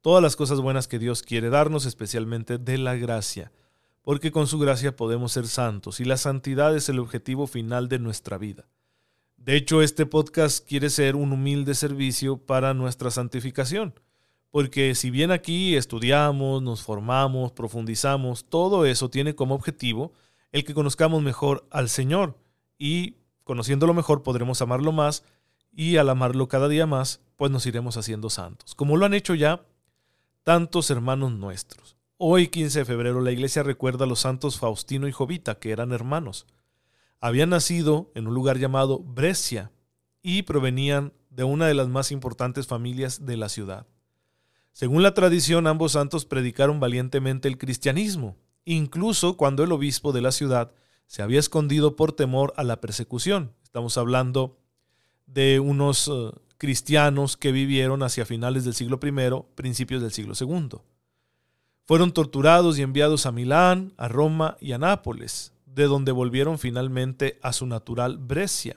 todas las cosas buenas que Dios quiere darnos, especialmente de la gracia, porque con su gracia podemos ser santos y la santidad es el objetivo final de nuestra vida. De hecho, este podcast quiere ser un humilde servicio para nuestra santificación, porque si bien aquí estudiamos, nos formamos, profundizamos, todo eso tiene como objetivo el que conozcamos mejor al Señor y conociéndolo mejor podremos amarlo más y al amarlo cada día más, pues nos iremos haciendo santos, como lo han hecho ya tantos hermanos nuestros. Hoy, 15 de febrero, la iglesia recuerda a los santos Faustino y Jovita, que eran hermanos. Habían nacido en un lugar llamado Brescia y provenían de una de las más importantes familias de la ciudad. Según la tradición, ambos santos predicaron valientemente el cristianismo, incluso cuando el obispo de la ciudad se había escondido por temor a la persecución. Estamos hablando de unos eh, cristianos que vivieron hacia finales del siglo I, principios del siglo II. Fueron torturados y enviados a Milán, a Roma y a Nápoles, de donde volvieron finalmente a su natural Brescia.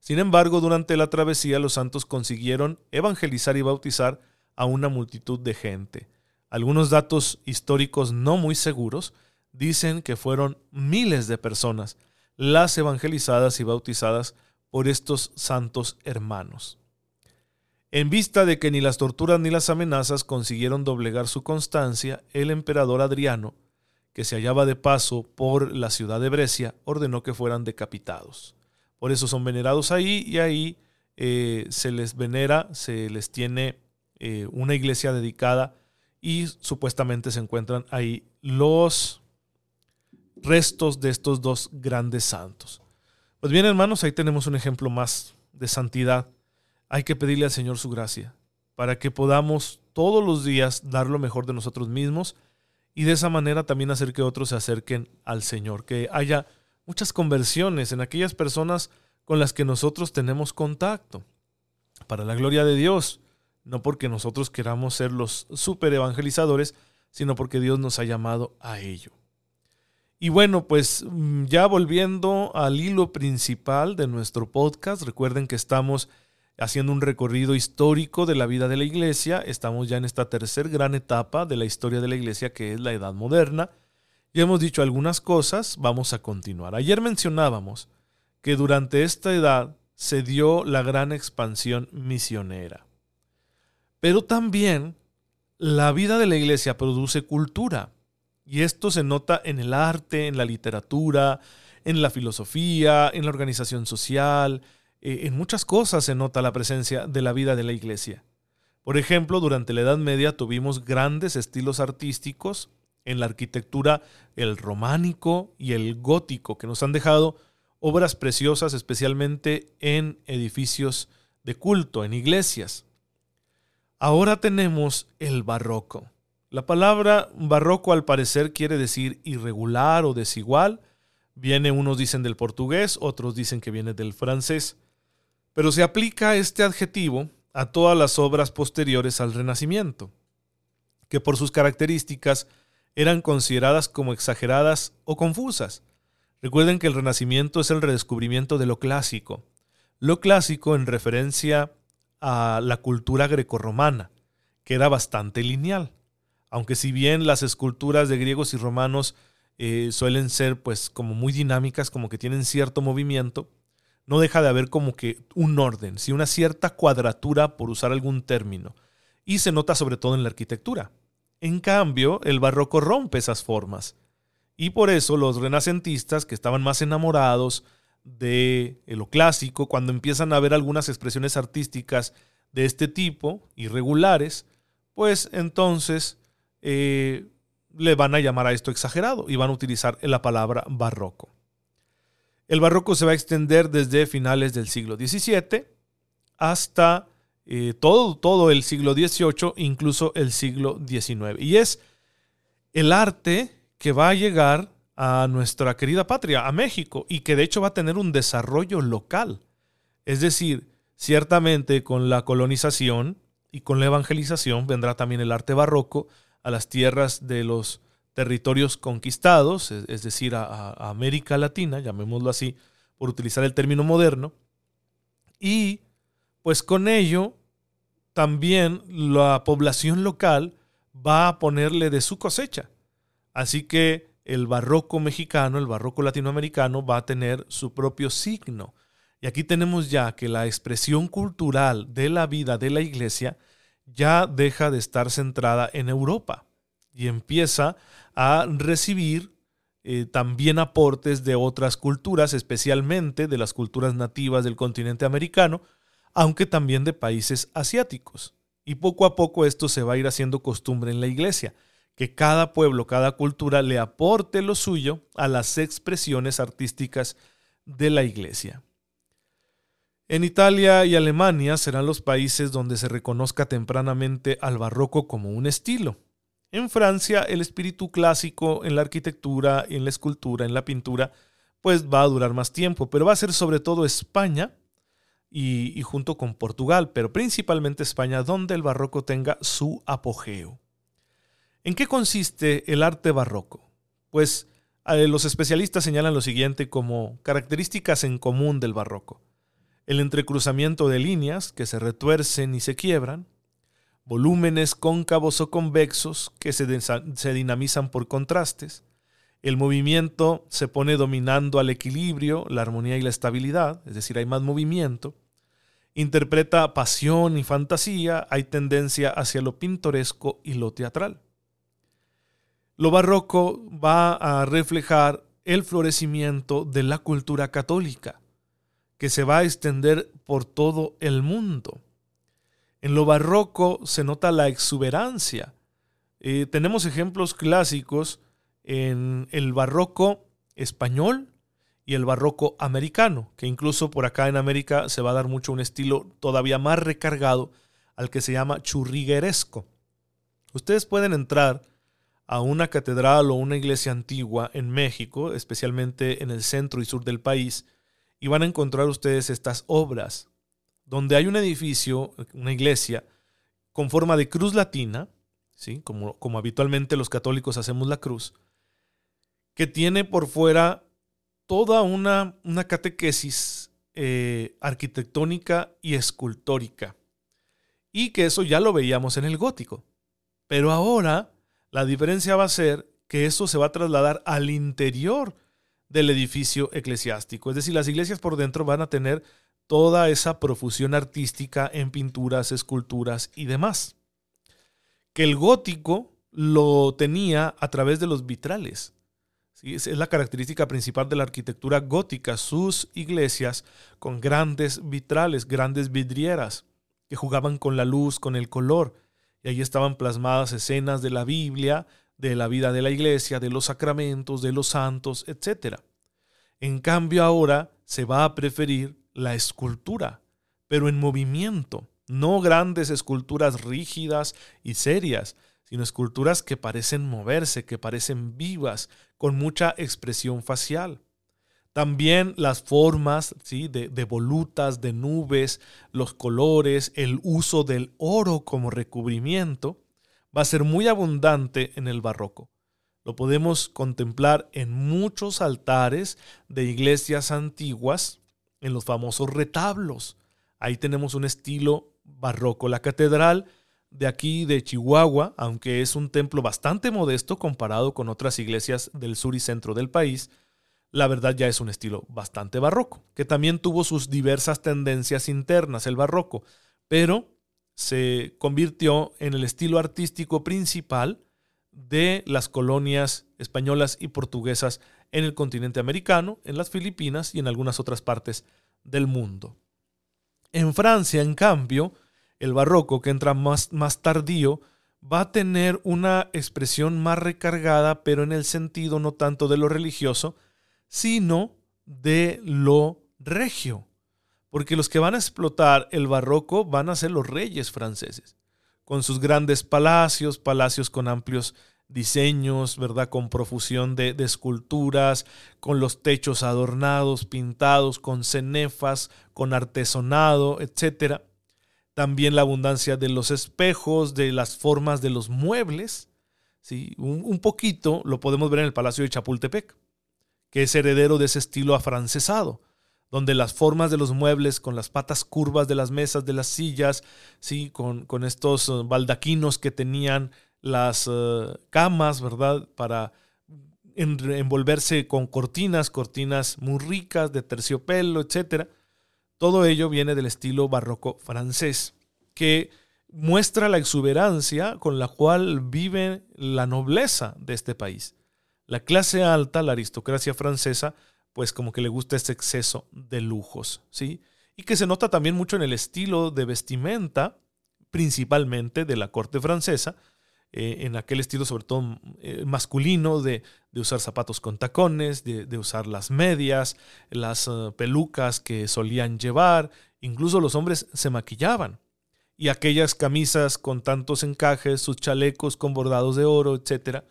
Sin embargo, durante la travesía los santos consiguieron evangelizar y bautizar a una multitud de gente. Algunos datos históricos no muy seguros dicen que fueron miles de personas las evangelizadas y bautizadas por estos santos hermanos. En vista de que ni las torturas ni las amenazas consiguieron doblegar su constancia, el emperador Adriano, que se hallaba de paso por la ciudad de Brescia, ordenó que fueran decapitados. Por eso son venerados ahí y ahí eh, se les venera, se les tiene eh, una iglesia dedicada y supuestamente se encuentran ahí los restos de estos dos grandes santos. Pues bien, hermanos, ahí tenemos un ejemplo más de santidad hay que pedirle al Señor su gracia para que podamos todos los días dar lo mejor de nosotros mismos y de esa manera también hacer que otros se acerquen al Señor, que haya muchas conversiones en aquellas personas con las que nosotros tenemos contacto, para la gloria de Dios, no porque nosotros queramos ser los super evangelizadores, sino porque Dios nos ha llamado a ello. Y bueno, pues mm, ya volviendo al hilo principal de nuestro podcast, recuerden que estamos haciendo un recorrido histórico de la vida de la iglesia. Estamos ya en esta tercera gran etapa de la historia de la iglesia que es la Edad Moderna. Ya hemos dicho algunas cosas, vamos a continuar. Ayer mencionábamos que durante esta edad se dio la gran expansión misionera. Pero también la vida de la iglesia produce cultura. Y esto se nota en el arte, en la literatura, en la filosofía, en la organización social, eh, en muchas cosas se nota la presencia de la vida de la iglesia. Por ejemplo, durante la Edad Media tuvimos grandes estilos artísticos en la arquitectura, el románico y el gótico, que nos han dejado obras preciosas, especialmente en edificios de culto, en iglesias. Ahora tenemos el barroco. La palabra barroco al parecer quiere decir irregular o desigual. Viene, unos dicen del portugués, otros dicen que viene del francés. Pero se aplica este adjetivo a todas las obras posteriores al Renacimiento, que por sus características eran consideradas como exageradas o confusas. Recuerden que el Renacimiento es el redescubrimiento de lo clásico. Lo clásico en referencia a la cultura grecorromana, que era bastante lineal. Aunque si bien las esculturas de griegos y romanos eh, suelen ser pues como muy dinámicas, como que tienen cierto movimiento, no deja de haber como que un orden, ¿sí? una cierta cuadratura, por usar algún término. Y se nota sobre todo en la arquitectura. En cambio, el barroco rompe esas formas. Y por eso los renacentistas, que estaban más enamorados de lo clásico, cuando empiezan a ver algunas expresiones artísticas de este tipo, irregulares, pues entonces eh, le van a llamar a esto exagerado y van a utilizar la palabra barroco. El barroco se va a extender desde finales del siglo XVII hasta eh, todo, todo el siglo XVIII, incluso el siglo XIX. Y es el arte que va a llegar a nuestra querida patria, a México, y que de hecho va a tener un desarrollo local. Es decir, ciertamente con la colonización y con la evangelización vendrá también el arte barroco a las tierras de los territorios conquistados, es, decir, a, América Latina, llamémoslo así, por utilizar el término moderno, y pues con ello también la población local va a ponerle de su cosecha. Así que el barroco mexicano, el barroco latinoamericano va a tener su propio signo. Y aquí tenemos ya que la expresión cultural de la vida de la iglesia ya deja de estar centrada en Europa y empieza a recibir eh, también aportes de otras culturas, especialmente de las culturas nativas del continente americano, aunque también de países asiáticos. Y poco a poco esto se va a ir haciendo costumbre en la iglesia, que cada pueblo, cada cultura le aporte lo suyo a las expresiones artísticas de la iglesia. En Italia y Alemania serán los países donde se reconozca tempranamente al barroco como un estilo, en Francia, el espíritu clásico en la arquitectura, en la escultura, en la pintura, pues va a durar más tiempo, pero va a ser sobre todo España y, junto con Portugal, pero principalmente España, donde el barroco tenga su apogeo. ¿En qué consiste el arte barroco? Pues eh, los especialistas señalan lo siguiente como características en común del barroco. El entrecruzamiento de líneas que se retuercen y se quiebran, volúmenes cóncavos o convexos que se, dinamizan por contrastes. El movimiento se pone dominando al equilibrio, la armonía y la estabilidad, es decir, hay más movimiento. Interpreta pasión y fantasía, hay tendencia hacia lo pintoresco y lo teatral. Lo barroco va a reflejar el florecimiento de la cultura católica, que se va a extender por todo el mundo. En lo barroco se nota la exuberancia. Eh, tenemos ejemplos clásicos en el barroco español y el barroco americano, que incluso por acá en América se va a dar mucho un estilo todavía más recargado al que se llama churrigueresco. Ustedes pueden entrar a una catedral o una iglesia antigua en México, especialmente en el centro y sur del país, y van a encontrar ustedes estas obras donde hay un edificio, una iglesia, con forma de cruz latina, ¿sí? como, como habitualmente los católicos hacemos la cruz, que tiene por fuera toda una, una catequesis eh, arquitectónica y escultórica. Y que eso ya lo veíamos en el gótico. Pero ahora la diferencia va a ser que eso se va a trasladar al interior del edificio eclesiástico. Es decir, las iglesias por dentro van a tener toda esa profusión artística en pinturas, esculturas y demás. Que el gótico lo tenía a través de los vitrales. Es la característica principal de la arquitectura gótica, sus iglesias con grandes vitrales, grandes vidrieras, que jugaban con la luz, con el color, y ahí estaban plasmadas escenas de la Biblia, de la vida de la iglesia, de los sacramentos, de los santos, etc. En cambio ahora se va a preferir la escultura, pero en movimiento, no grandes esculturas rígidas y serias, sino esculturas que parecen moverse, que parecen vivas, con mucha expresión facial. También las formas ¿sí? de, de, volutas, de nubes, los colores, el uso del oro como recubrimiento, va a ser muy abundante en el barroco. Lo podemos contemplar en muchos altares de iglesias antiguas en los famosos retablos. Ahí tenemos un estilo barroco. La catedral de aquí de Chihuahua, aunque es un templo bastante modesto comparado con otras iglesias del sur y centro del país, la verdad ya es un estilo bastante barroco, que también tuvo sus diversas tendencias internas, el barroco, pero se convirtió en el estilo artístico principal de las colonias españolas y portuguesas en el continente americano, en las Filipinas y en algunas otras partes del mundo. En Francia, en cambio, el barroco, que entra más, más tardío, va a tener una expresión más recargada, pero en el sentido no tanto de lo religioso, sino de lo regio. porque los que van a explotar el barroco van a ser los reyes franceses, con sus grandes palacios, palacios con amplios diseños, ¿verdad? Con profusión de, esculturas, con los techos adornados, pintados, con cenefas, con artesonado, etc. También la abundancia de los espejos, de las formas de los muebles. ¿sí? Un, un poquito lo podemos ver en el Palacio de Chapultepec, que es heredero de ese estilo afrancesado donde las formas de los muebles, con las patas curvas de las mesas, de las sillas, ¿sí? con, con estos eh, baldaquinos que tenían las eh, camas, ¿verdad? Para envolverse con cortinas, cortinas muy ricas de terciopelo, etc. Todo ello viene del estilo barroco francés, que muestra la exuberancia con la cual vive la nobleza de este país. La clase alta, la aristocracia francesa, pues como que le gusta este exceso de lujos, ¿sí? Y que se nota también mucho en el estilo de vestimenta, principalmente de la corte francesa, eh, en aquel estilo sobre todo eh, masculino de, usar zapatos con tacones, de, usar las medias, las eh, pelucas que solían llevar, incluso los hombres se maquillaban. Y aquellas camisas con tantos encajes, sus chalecos con bordados de oro, etc.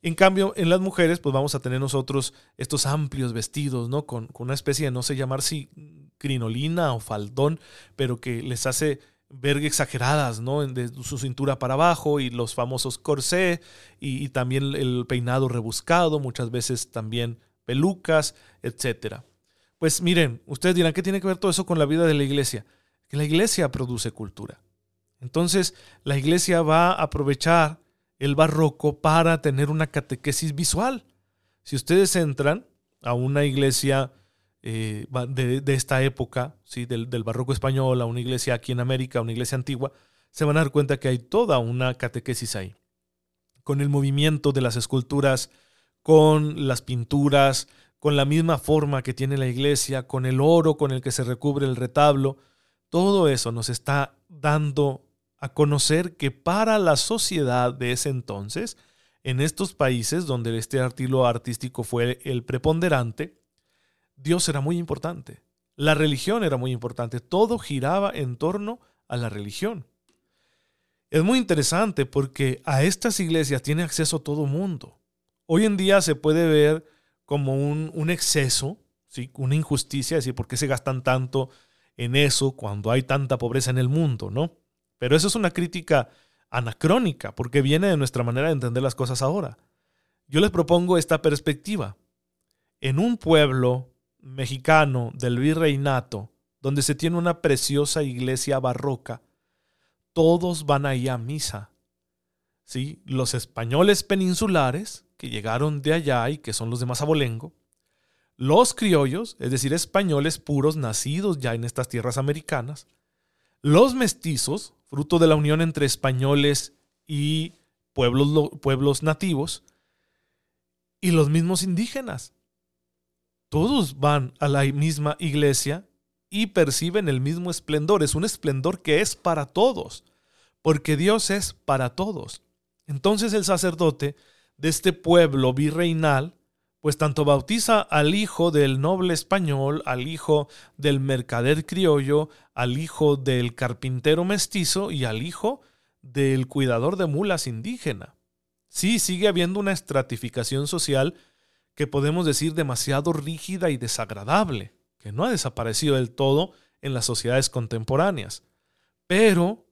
En cambio, en las mujeres, pues vamos a tener nosotros estos amplios vestidos, ¿no? Con, con una especie de, no sé llamar si crinolina o faldón, pero que les hace ver exageradas, ¿no? De su cintura para abajo y los famosos corsé y, también el peinado rebuscado, muchas veces también pelucas, etc. Pues miren, ustedes dirán, ¿qué tiene que ver todo eso con la vida de la iglesia? Que la iglesia produce cultura. Entonces, la iglesia va a aprovechar el barroco para tener una catequesis visual. Si ustedes entran a una iglesia eh, de, esta época, ¿sí? Del, barroco español, a una iglesia aquí en América, una iglesia antigua, se van a dar cuenta que hay toda una catequesis ahí. Con el movimiento de las esculturas, con las pinturas, con la misma forma que tiene la iglesia, con el oro con el que se recubre el retablo, todo eso nos está dando a conocer que para la sociedad de ese entonces, en estos países donde este estilo artístico fue el preponderante, Dios era muy importante. La religión era muy importante. Todo giraba en torno a la religión. Es muy interesante porque a estas iglesias tiene acceso todo mundo. Hoy en día se puede ver como un, exceso, ¿sí? una injusticia, decir, ¿por qué se gastan tanto en eso cuando hay tanta pobreza en el mundo? ¿no? Pero eso es una crítica anacrónica porque viene de nuestra manera de entender las cosas ahora. Yo les propongo esta perspectiva. En un pueblo mexicano del virreinato, donde se tiene una preciosa iglesia barroca, todos van ahí a misa. ¿Sí? Los españoles peninsulares, que llegaron de allá y que son los de Mazabolengo, los criollos, es decir, españoles puros nacidos ya en estas tierras americanas, los mestizos, fruto de la unión entre españoles y pueblos, pueblos nativos, y los mismos indígenas, todos van a la misma iglesia y perciben el mismo esplendor. Es un esplendor que es para todos, porque Dios es para todos. Entonces el sacerdote de este pueblo virreinal, pues tanto bautiza al hijo del noble español, al hijo del mercader criollo, al hijo del carpintero mestizo y al hijo del cuidador de mulas indígena. Sí, sigue habiendo una estratificación social que podemos decir demasiado rígida y desagradable, que no ha desaparecido del todo en las sociedades contemporáneas. Pero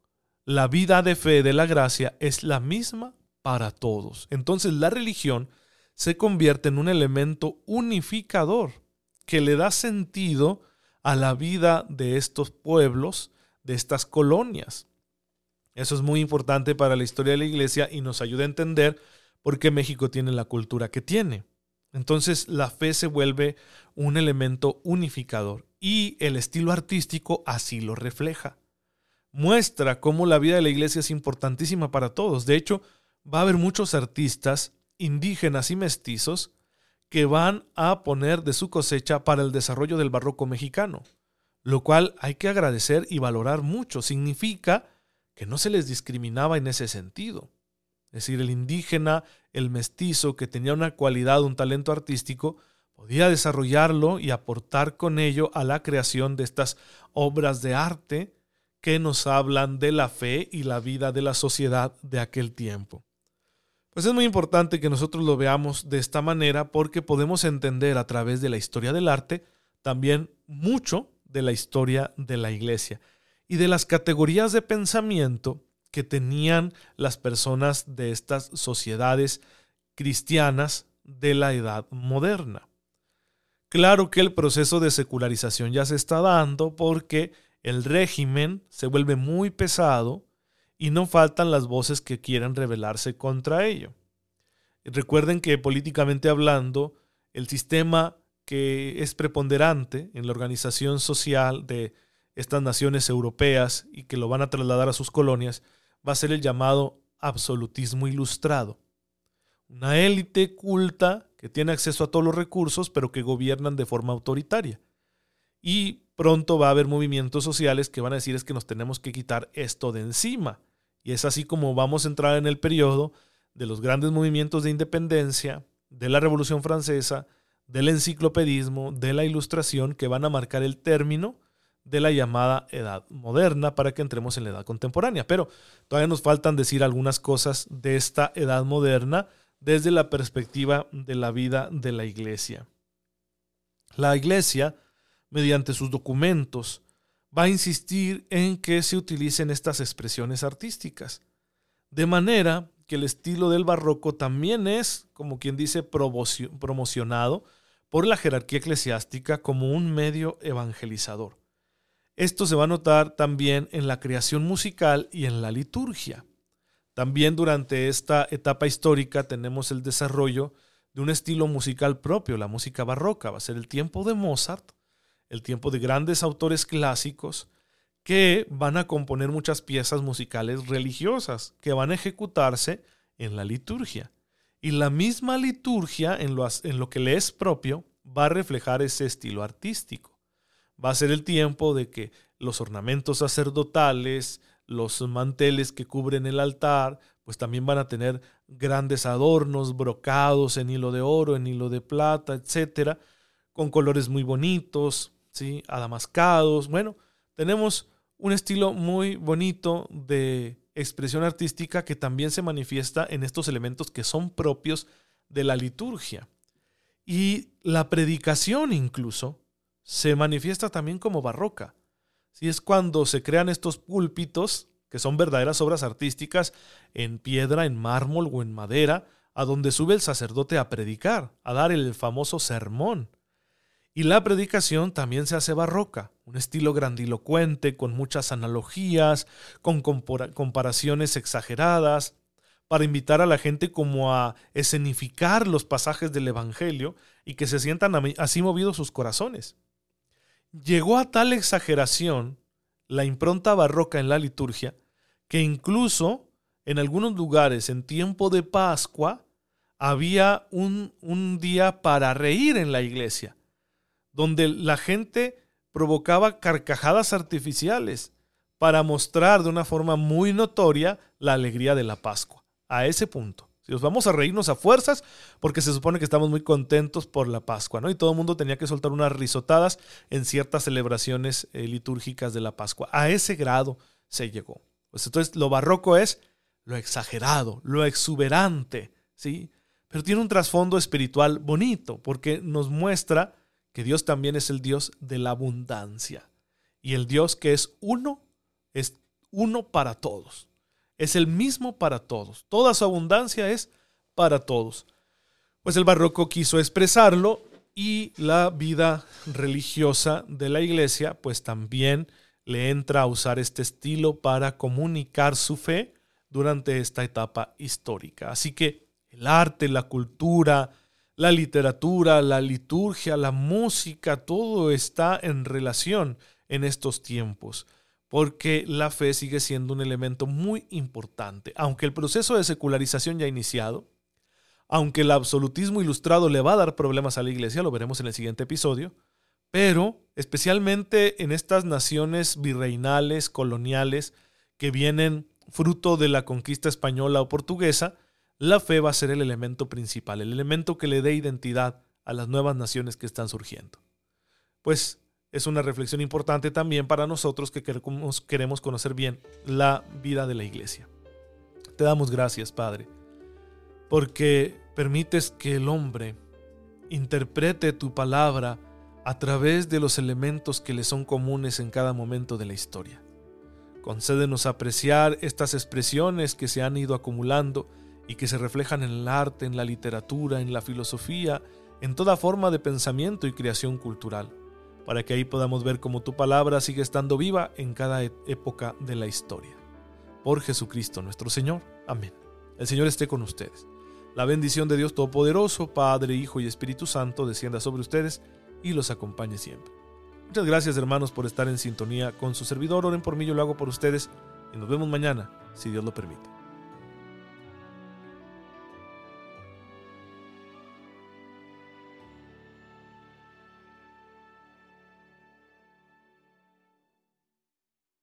la vida de fe de la gracia es la misma para todos. Entonces la religión se convierte en un elemento unificador que le da sentido a la vida de estos pueblos, de estas colonias. Eso es muy importante para la historia de la iglesia y nos ayuda a entender por qué México tiene la cultura que tiene. Entonces la fe se vuelve un elemento unificador y el estilo artístico así lo refleja. Muestra cómo la vida de la iglesia es importantísima para todos. De hecho, va a haber muchos artistas indígenas y mestizos que van a poner de su cosecha para el desarrollo del barroco mexicano, lo cual hay que agradecer y valorar mucho. Significa que no se les discriminaba en ese sentido. Es decir, el indígena, el mestizo, que tenía una cualidad, un talento artístico, podía desarrollarlo y aportar con ello a la creación de estas obras de arte que nos hablan de la fe y la vida de la sociedad de aquel tiempo. Pues es muy importante que nosotros lo veamos de esta manera porque podemos entender a través de la historia del arte también mucho de la historia de la iglesia y de las categorías de pensamiento que tenían las personas de estas sociedades cristianas de la edad moderna. Claro que el proceso de secularización ya se está dando porque el régimen se vuelve muy pesado y no faltan las voces que quieran rebelarse contra ello. Recuerden que políticamente hablando, el sistema que es preponderante en la organización social de estas naciones europeas y que lo van a trasladar a sus colonias va a ser el llamado absolutismo ilustrado. Una élite culta que tiene acceso a todos los recursos pero que gobiernan de forma autoritaria. Y pronto va a haber movimientos sociales que van a decir es que nos tenemos que quitar esto de encima. Y es así como vamos a entrar en el periodo de los grandes movimientos de independencia, de la Revolución Francesa, del enciclopedismo, de la ilustración, que van a marcar el término de la llamada edad moderna para que entremos en la edad contemporánea. Pero todavía nos faltan decir algunas cosas de esta edad moderna desde la perspectiva de la vida de la iglesia. La iglesia, mediante sus documentos, va a insistir en que se utilicen estas expresiones artísticas, de manera que el estilo del barroco también es, como quien dice, promocionado por la jerarquía eclesiástica como un medio evangelizador. Esto se va a notar también en la creación musical y en la liturgia. También durante esta etapa histórica tenemos el desarrollo de un estilo musical propio, la música barroca. Va a ser el tiempo de Mozart, el tiempo de grandes autores clásicos que van a componer muchas piezas musicales religiosas que van a ejecutarse en la liturgia. Y la misma liturgia, en lo, en lo que le es propio, va a reflejar ese estilo artístico va a ser el tiempo de que los ornamentos sacerdotales, los manteles que cubren el altar, pues también van a tener grandes adornos brocados en hilo de oro, en hilo de plata, etcétera, con colores muy bonitos, ¿sí? adamascados. Bueno, tenemos un estilo muy bonito de expresión artística que también se manifiesta en estos elementos que son propios de la liturgia. Y la predicación incluso se manifiesta también como barroca. Si es cuando se crean estos púlpitos, que son verdaderas obras artísticas, en piedra, en mármol o en madera, a donde sube el sacerdote a predicar, a dar el famoso sermón. Y la predicación también se hace barroca, un estilo grandilocuente, con muchas analogías, con comparaciones exageradas, para invitar a la gente como a escenificar los pasajes del Evangelio y que se sientan así movidos sus corazones. Llegó a tal exageración la impronta barroca en la liturgia que incluso en algunos lugares en tiempo de Pascua había un, un día para reír en la iglesia, donde la gente provocaba carcajadas artificiales para mostrar de una forma muy notoria la alegría de la Pascua. A ese punto. Si vamos a reírnos a fuerzas, porque se supone que estamos muy contentos por la Pascua, ¿no? Y todo el mundo tenía que soltar unas risotadas en ciertas celebraciones eh, litúrgicas de la Pascua. A ese grado se llegó. Pues entonces lo barroco es lo exagerado, lo exuberante, ¿sí? Pero tiene un trasfondo espiritual bonito, porque nos muestra que Dios también es el Dios de la abundancia. Y el Dios que es uno, es uno para todos es el mismo para todos. Toda su abundancia es para todos. Pues el barroco quiso expresarlo y la vida religiosa de la iglesia pues también le entra a usar este estilo para comunicar su fe durante esta etapa histórica. Así que el arte, la cultura, la literatura, la liturgia, la música, todo está en relación en estos tiempos porque la fe sigue siendo un elemento muy importante. Aunque el proceso de secularización ya ha iniciado, aunque el absolutismo ilustrado le va a dar problemas a la iglesia, lo veremos en el siguiente episodio, pero especialmente en estas naciones virreinales, coloniales, que vienen fruto de la conquista española o portuguesa, la fe va a ser el elemento principal, el elemento que le dé identidad a las nuevas naciones que están surgiendo. Pues es una reflexión importante también para nosotros que queremos, conocer bien la vida de la iglesia. Te damos gracias, Padre, porque permites que el hombre interprete tu palabra a través de los elementos que le son comunes en cada momento de la historia. Concédenos apreciar estas expresiones que se han ido acumulando y que se reflejan en el arte, en la literatura, en la filosofía, en toda forma de pensamiento y creación cultural para que ahí podamos ver cómo tu palabra sigue estando viva en cada e-, época de la historia. Por Jesucristo nuestro Señor. Amén. El Señor esté con ustedes. La bendición de Dios Todopoderoso, Padre, Hijo y Espíritu Santo, descienda sobre ustedes y los acompañe siempre. Muchas gracias hermanos por estar en sintonía con su servidor. Oren por mí, yo lo hago por ustedes y nos vemos mañana, si Dios lo permite.